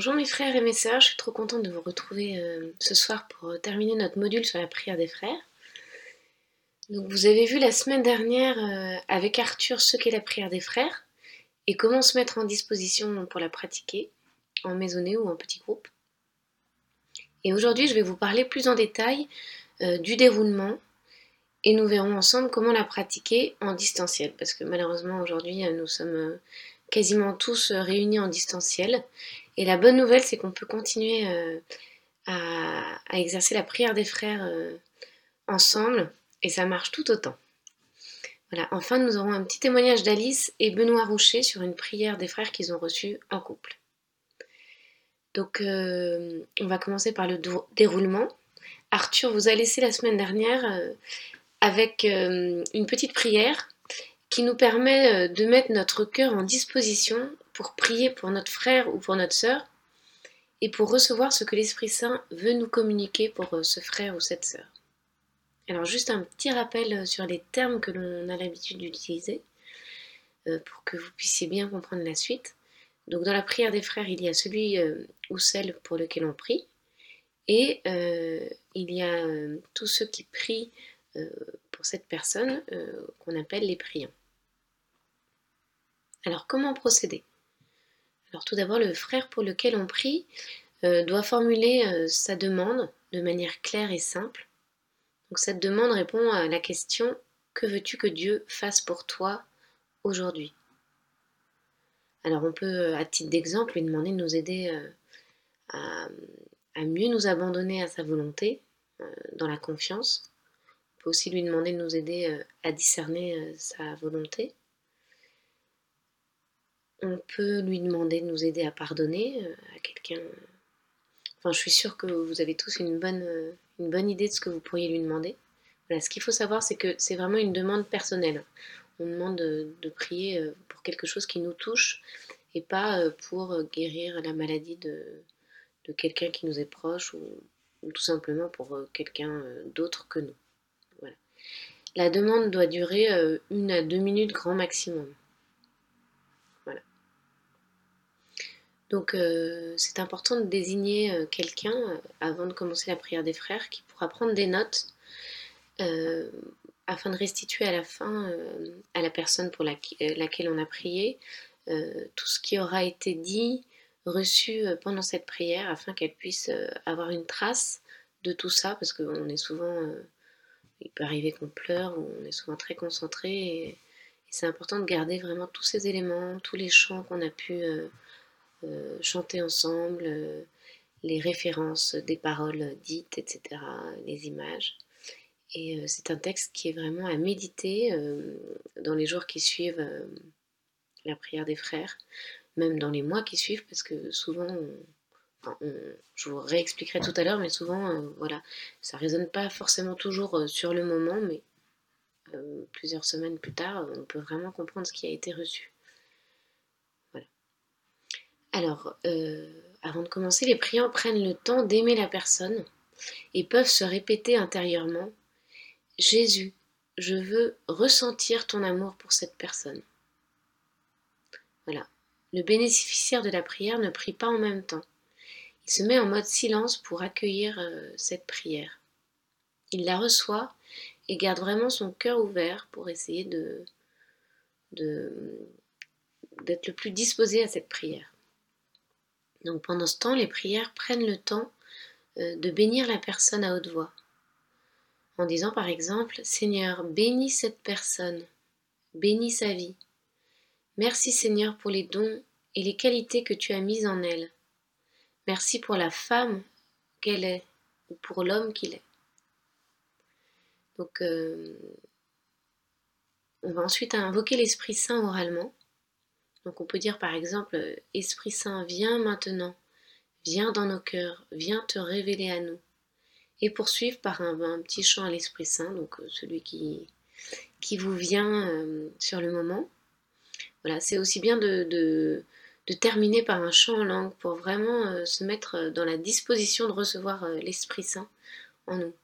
Bonjour mes frères et mes sœurs, je suis trop contente de vous retrouver euh, ce soir pour euh, terminer notre module sur la prière des frères. Donc vous avez vu la semaine dernière euh, avec Arthur ce qu'est la prière des frères et comment se mettre en disposition pour la pratiquer en maisonnée ou en petit groupe. Et aujourd'hui je vais vous parler plus en détail du déroulement et nous verrons ensemble comment la pratiquer en distanciel parce que malheureusement aujourd'hui nous sommes quasiment tous réunis en distanciel et la bonne nouvelle, c'est qu'on peut continuer euh, à, exercer la prière des frères euh, ensemble, et ça marche tout autant. Voilà. Enfin, nous aurons un petit témoignage d'Alice et Benoît Roucher sur une prière des frères qu'ils ont reçue en couple. Donc, euh, on va commencer par le déroulement. Arthur vous a laissé la semaine dernière avec une petite prière qui nous permet de mettre notre cœur en disposition pour prier pour notre frère ou pour notre sœur et pour recevoir ce que l'Esprit Saint veut nous communiquer pour euh, ce frère ou cette sœur. Alors juste un petit rappel euh, sur les termes que l'on a l'habitude d'utiliser euh, pour que vous puissiez bien comprendre la suite. Donc dans la prière des frères, il y a celui ou celle pour lequel on prie et il y a tous ceux qui prient pour cette personne qu'on appelle les priants. Alors comment procéder? Alors tout d'abord, le frère pour lequel on prie euh, doit formuler euh, sa demande de manière claire et simple. Donc cette demande répond à la question que veux-tu que Dieu fasse pour toi aujourd'hui? Alors on peut, euh, à titre d'exemple, lui demander de nous aider à, mieux nous abandonner à sa volonté, dans la confiance. On peut aussi lui demander de nous aider à discerner sa volonté on peut lui demander de nous aider à pardonner euh, à quelqu'un. Enfin, je suis sûre que vous avez tous une bonne, euh, une bonne idée de ce que vous pourriez lui demander. Voilà, ce qu'il faut savoir, c'est que c'est vraiment une demande personnelle. On demande de, prier euh, pour quelque chose qui nous touche et pas pour guérir la maladie de, quelqu'un qui nous est proche ou, ou tout simplement pour quelqu'un d'autre que nous. Voilà. La demande doit durer une à deux minutes grand maximum. Donc euh, c'est important de désigner euh, quelqu'un euh, avant de commencer la prière des frères qui pourra prendre des notes afin de restituer à la fin à la personne pour laquelle on a prié tout ce qui aura été dit, reçu pendant cette prière afin qu'elle puisse avoir une trace de tout ça parce qu'on est souvent, il peut arriver qu'on pleure ou on est souvent très concentré et, c'est important de garder vraiment tous ces éléments, tous les chants qu'on a pu euh, chanter ensemble, euh, les références des paroles dites, etc., les images. Et euh, c'est un texte qui est vraiment à méditer dans les jours qui suivent la prière des frères, même dans les mois qui suivent, parce que souvent, je vous réexpliquerai tout à l'heure, mais souvent, voilà, ça résonne pas forcément toujours sur le moment, mais plusieurs semaines plus tard, on peut vraiment comprendre ce qui a été reçu. Alors, euh, avant de commencer, les priants prennent le temps d'aimer la personne et peuvent se répéter intérieurement Jésus, je veux ressentir ton amour pour cette personne. Voilà. Le bénéficiaire de la prière ne prie pas en même temps. Il se met en mode silence pour accueillir euh, cette prière. Il la reçoit et garde vraiment son cœur ouvert pour essayer d'être le plus disposé à cette prière. Donc pendant ce temps, les prières prennent le temps euh, de bénir la personne à haute voix. En disant par exemple, Seigneur, bénis cette personne, bénis sa vie. Merci Seigneur pour les dons et les qualités que tu as mises en elle. Merci pour la femme qu'elle est ou pour l'homme qu'il est. Donc euh, on va ensuite invoquer l'Esprit Saint oralement donc on peut dire par exemple, euh, Esprit Saint, viens maintenant, viens dans nos cœurs, viens te révéler à nous. Et poursuivre par un, petit chant à l'Esprit Saint, donc euh, celui qui, vous vient euh, sur le moment. Voilà, c'est aussi bien de, terminer par un chant en langue pour vraiment se mettre dans la disposition de recevoir l'Esprit Saint en nous.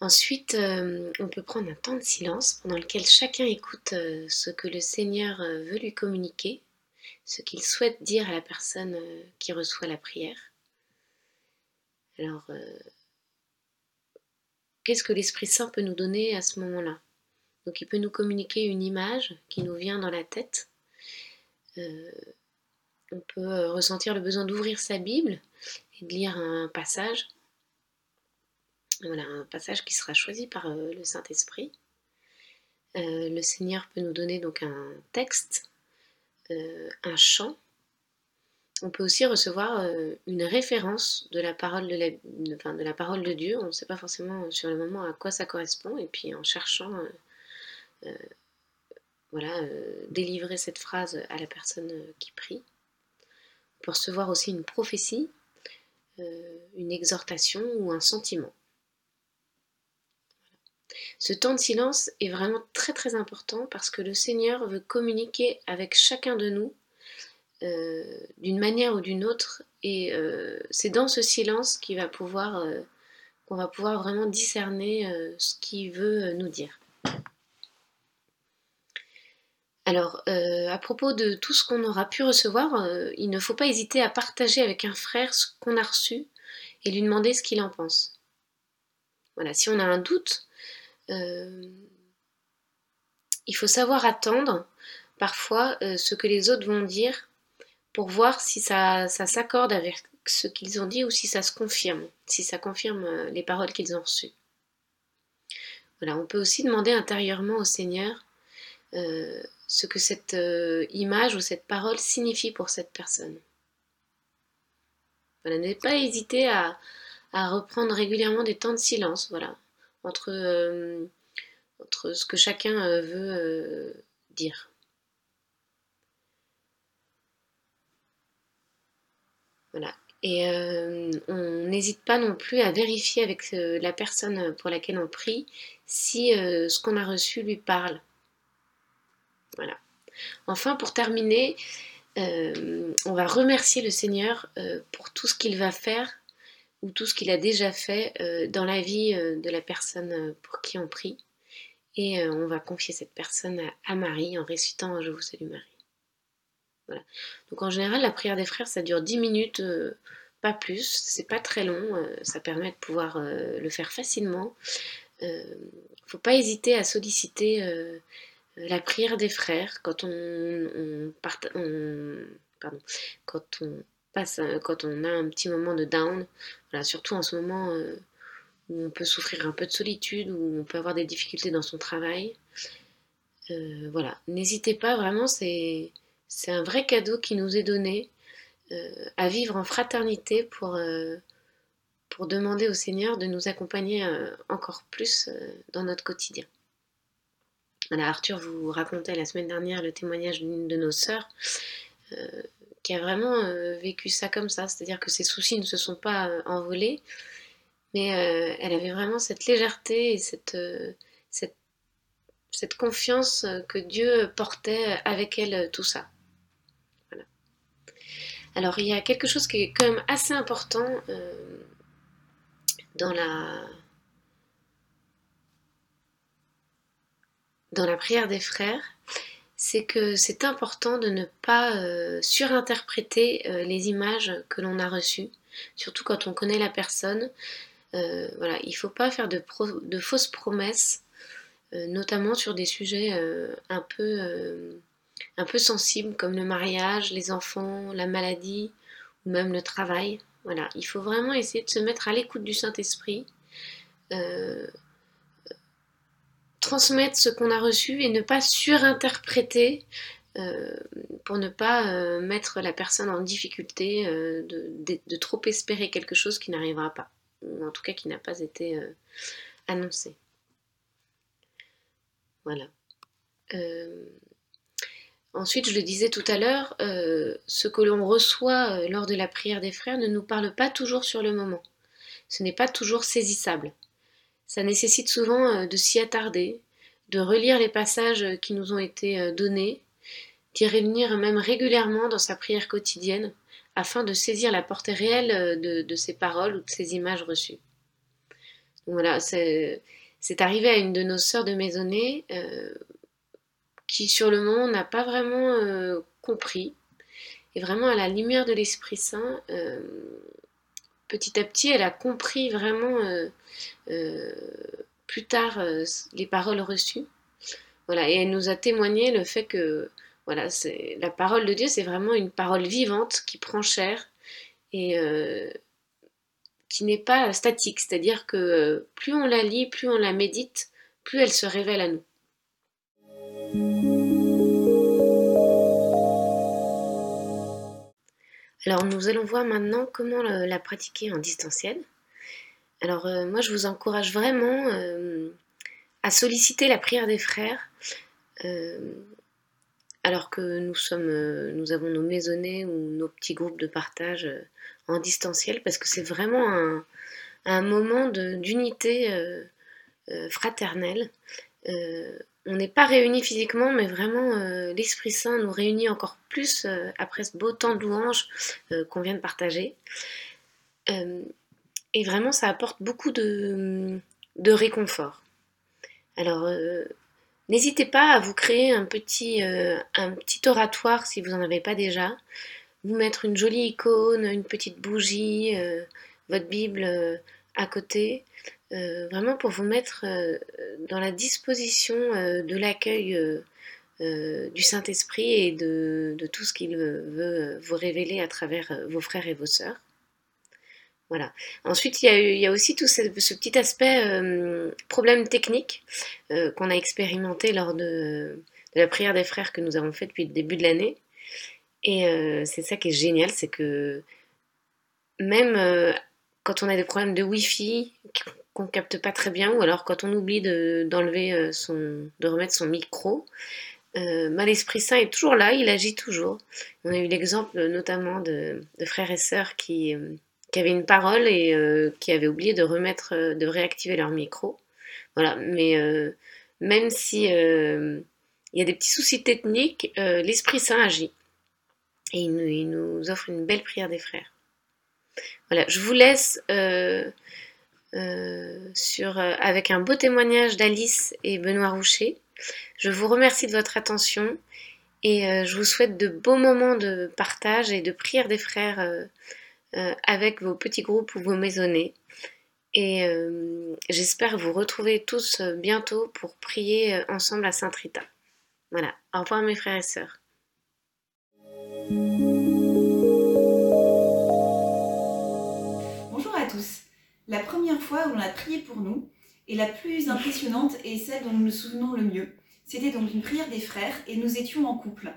Ensuite, euh, on peut prendre un temps de silence pendant lequel chacun écoute euh, ce que le Seigneur euh, veut lui communiquer. ce qu'il souhaite dire à la personne qui reçoit la prière. Alors, qu'est-ce que l'Esprit Saint peut nous donner à ce moment-là? Donc, il peut nous communiquer une image qui nous vient dans la tête. on peut ressentir le besoin d'ouvrir sa Bible et de lire un passage. Voilà, un passage qui sera choisi par le Saint-Esprit. Euh, le Seigneur peut nous donner donc un texte, euh, un chant. On peut aussi recevoir euh, une référence de la, parole de, la, parole de Dieu. On ne sait pas forcément sur le moment à quoi ça correspond. Et puis en cherchant, voilà, délivrer cette phrase à la personne qui prie. On peut recevoir aussi une prophétie, une exhortation ou un sentiment. Ce temps de silence est vraiment très très important parce que le Seigneur veut communiquer avec chacun de nous euh, d'une manière ou d'une autre et euh, c'est dans ce silence va euh, qu'on va pouvoir vraiment discerner ce qu'il veut nous dire. Alors, à propos de tout ce qu'on aura pu recevoir, il ne faut pas hésiter à partager avec un frère ce qu'on a reçu et lui demander ce qu'il en pense. Voilà, si on a un doute, il faut savoir attendre parfois euh, ce que les autres vont dire pour voir si ça, s'accorde avec ce qu'ils ont dit ou si ça se confirme, si ça confirme euh, les paroles qu'ils ont reçues. Voilà, on peut aussi demander intérieurement au Seigneur ce que cette image ou cette parole signifie pour cette personne. Voilà, n'hésitez pas à, reprendre régulièrement des temps de silence, voilà, entre, euh, entre ce que chacun euh, veut euh, dire. Voilà. Et on n'hésite pas non plus à vérifier avec la personne pour laquelle on prie si ce qu'on a reçu lui parle. Voilà. Enfin, pour terminer, on va remercier le Seigneur pour tout ce qu'il va faire ou tout ce qu'il a déjà fait euh, dans la vie euh, de la personne euh, pour qui on prie. Et on va confier cette personne à, Marie en récitant Je vous salue Marie. Voilà. Donc en général, la prière des frères, ça dure 10 minutes, pas plus. C'est pas très long. ça permet de pouvoir le faire facilement. Il ne faut pas hésiter à solliciter la prière des frères quand on, on, on pardon, quand on euh, quand on a un petit moment de down, surtout en ce moment euh, où on peut souffrir un peu de solitude, où on peut avoir des difficultés dans son travail. Euh, voilà, n'hésitez pas, vraiment, c'est un vrai cadeau qui nous est donné à vivre en fraternité pour, demander au Seigneur de nous accompagner encore plus dans notre quotidien. Arthur vous racontait la semaine dernière le témoignage d'une de nos sœurs qui a vraiment euh, vécu ça comme ça, c'est-à-dire que ses soucis ne se sont pas euh, envolés, mais euh, elle avait vraiment cette légèreté et cette, cette, confiance que Dieu portait avec elle tout ça. Voilà. Alors il y a quelque chose qui est quand même assez important dans la dans la prière des frères, c'est que c'est important de ne pas euh, surinterpréter euh, les images que l'on a reçues, surtout quand on connaît la personne. Euh, voilà, il ne faut pas faire de, fausses promesses, notamment sur des sujets un, peu, un peu sensibles comme le mariage, les enfants, la maladie ou même le travail. Voilà, il faut vraiment essayer de se mettre à l'écoute du Saint-Esprit transmettre ce qu'on a reçu et ne pas surinterpréter euh, pour ne pas euh, mettre la personne en difficulté euh, de, trop espérer quelque chose qui n'arrivera pas, ou en tout cas qui n'a pas été annoncé. Voilà. ensuite, je le disais tout à l'heure, ce que l'on reçoit lors de la prière des frères ne nous parle pas toujours sur le moment. Ce n'est pas toujours saisissable. Ça nécessite souvent euh, de s'y attarder, de relire les passages euh, qui nous ont été euh, donnés, d'y revenir même régulièrement dans sa prière quotidienne, afin de saisir la portée réelle de, ces paroles ou de ces images reçues. voilà, c'est arrivé à une de nos sœurs de maisonnée qui sur le moment n'a pas vraiment compris Et vraiment, à la lumière de l'Esprit Saint, petit à petit, elle a compris vraiment plus tard les paroles reçues. Voilà, et elle nous a témoigné le fait que voilà, c'est la parole de Dieu, c'est vraiment une parole vivante qui prend chair et qui n'est pas statique, c'est-à-dire que plus on la lit, plus on la médite, plus elle se révèle à nous. Alors nous allons voir maintenant comment la pratiquer en distanciel. Alors euh, moi je vous encourage vraiment euh, à solliciter la prière des frères euh, alors que nous sommes nous avons nos maisonnées ou nos petits groupes de partage en distanciel parce que c'est vraiment un moment d'unité fraternelle on n'est pas réunis physiquement, mais vraiment euh, l'Esprit Saint nous réunit encore plus euh, après ce beau temps de louange euh, qu'on vient de partager. et vraiment, ça apporte beaucoup de, réconfort. Alors, n'hésitez pas à vous créer un petit oratoire si vous n'en avez pas déjà. Vous mettre une jolie icône, une petite bougie, votre Bible à côté. Euh, vraiment pour vous mettre euh, dans la disposition euh, de l'accueil du Saint-Esprit et de, tout ce qu'il veut vous révéler à travers vos frères et vos sœurs. Voilà. Ensuite, il y a, aussi tout ce, petit aspect problème technique qu'on a expérimenté lors de, la prière des frères que nous avons fait depuis le début de l'année. Et c'est ça qui est génial, c'est que même quand on a des problèmes de Wi-Fi, qu'on capte pas très bien, ou alors quand on oublie d'enlever euh, son, de remettre son micro, euh, bah, l'Esprit Saint est toujours là, il agit toujours. On a eu l'exemple notamment de, frères et sœurs qui, euh, avaient une parole et qui avaient oublié de remettre, de réactiver leur micro. Voilà, mais même si il y a des petits soucis techniques, l'Esprit Saint agit. Et il nous, offre une belle prière des frères. Voilà, je vous laisse euh, sur, euh, avec un beau témoignage d'Alice et Benoît Roucher. Je vous remercie de votre attention et euh, je vous souhaite de beaux moments de partage et de prière des frères avec vos petits groupes ou vos maisonnées. Et j'espère vous retrouver tous bientôt pour prier ensemble à Saint Rita. Voilà, au revoir mes frères et sœurs. La première fois où on a prié pour nous, et la plus impressionnante est celle dont nous nous souvenons le mieux. C'était donc une prière des frères et nous étions en couple.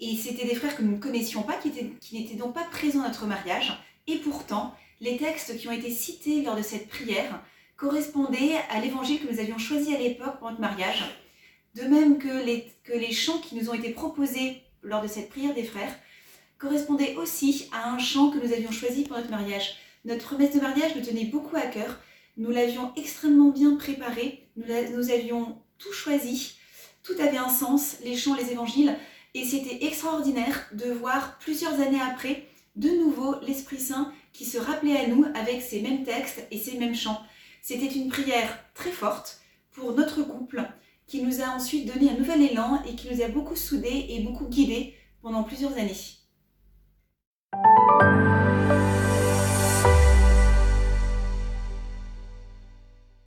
Et c'était des frères que nous ne connaissions pas, qui, n'étaient donc pas présents à notre mariage. Et pourtant, les textes qui ont été cités lors de cette prière correspondaient à l'évangile que nous avions choisi à l'époque pour notre mariage. De même que les chants qui nous ont été proposés lors de cette prière des frères correspondaient aussi à un chant que nous avions choisi pour notre mariage. Notre promesse de mariage nous tenait beaucoup à cœur. Nous l'avions extrêmement bien préparé. Nous, avions tout choisi. Tout avait un sens, les chants, les évangiles. Et c'était extraordinaire de voir plusieurs années après, de nouveau, l'Esprit Saint qui se rappelait à nous avec ces mêmes textes et ces mêmes chants. C'était une prière très forte pour notre couple qui nous a ensuite donné un nouvel élan et qui nous a beaucoup soudés et beaucoup guidés pendant plusieurs années.